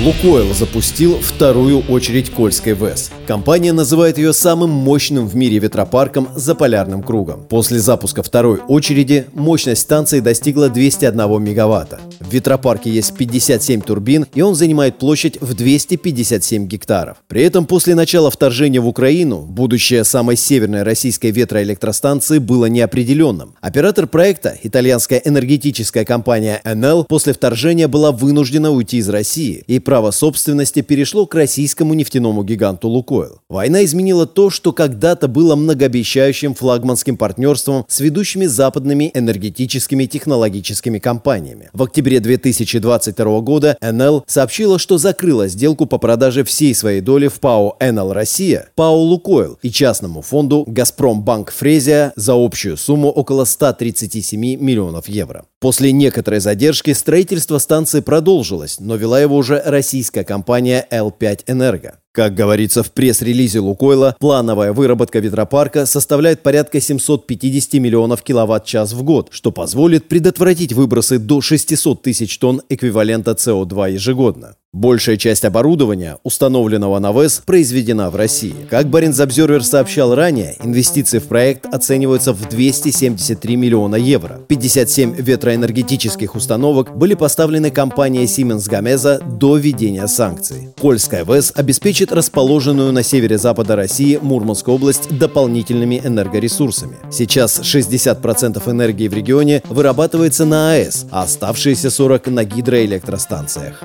Лукойл запустил вторую очередь Кольской ВЭС. Компания называет ее самым мощным в мире ветропарком за полярным кругом. После запуска второй очереди мощность станции достигла 201 мегаватта. В ветропарке есть 57 турбин, и он занимает площадь в 257 гектаров. При этом после начала вторжения в Украину будущее самой северной российской ветроэлектростанции было неопределенным. Оператор проекта, итальянская энергетическая компания Enel, после вторжения была вынуждена уйти из России и право собственности перешло к российскому нефтяному гиганту «Лукойл». Война изменила то, что когда-то было многообещающим флагманским партнерством с ведущими западными энергетическими технологическими компаниями. В октябре 2022 года НЛ сообщила, что закрыла сделку по продаже всей своей доли в ПАО «НЛ Россия», ПАО «Лукойл» и частному фонду «Газпромбанк Фрезия» за общую сумму около 137 миллионов евро. После некоторой задержки строительство станции продолжилось, но вела его уже российская компания L5 Энерго. Как говорится в пресс-релизе Лукойла, плановая выработка ветропарка составляет порядка 750 миллионов киловатт-час в год, что позволит предотвратить выбросы до 600 тысяч тонн эквивалента СО2 ежегодно. Большая часть оборудования, установленного на ВЭС, произведена в России. Как Баренц Обзервер сообщал ранее, инвестиции в проект оцениваются в 273 миллиона евро. 57 ветроэнергетических установок были поставлены компанией Siemens Gamesa до введения санкций. Польская ВЭС обеспечит расположенную на севере-запада России Мурманскую область дополнительными энергоресурсами. Сейчас 60% энергии в регионе вырабатывается на АЭС, а оставшиеся 40% на гидроэлектростанциях.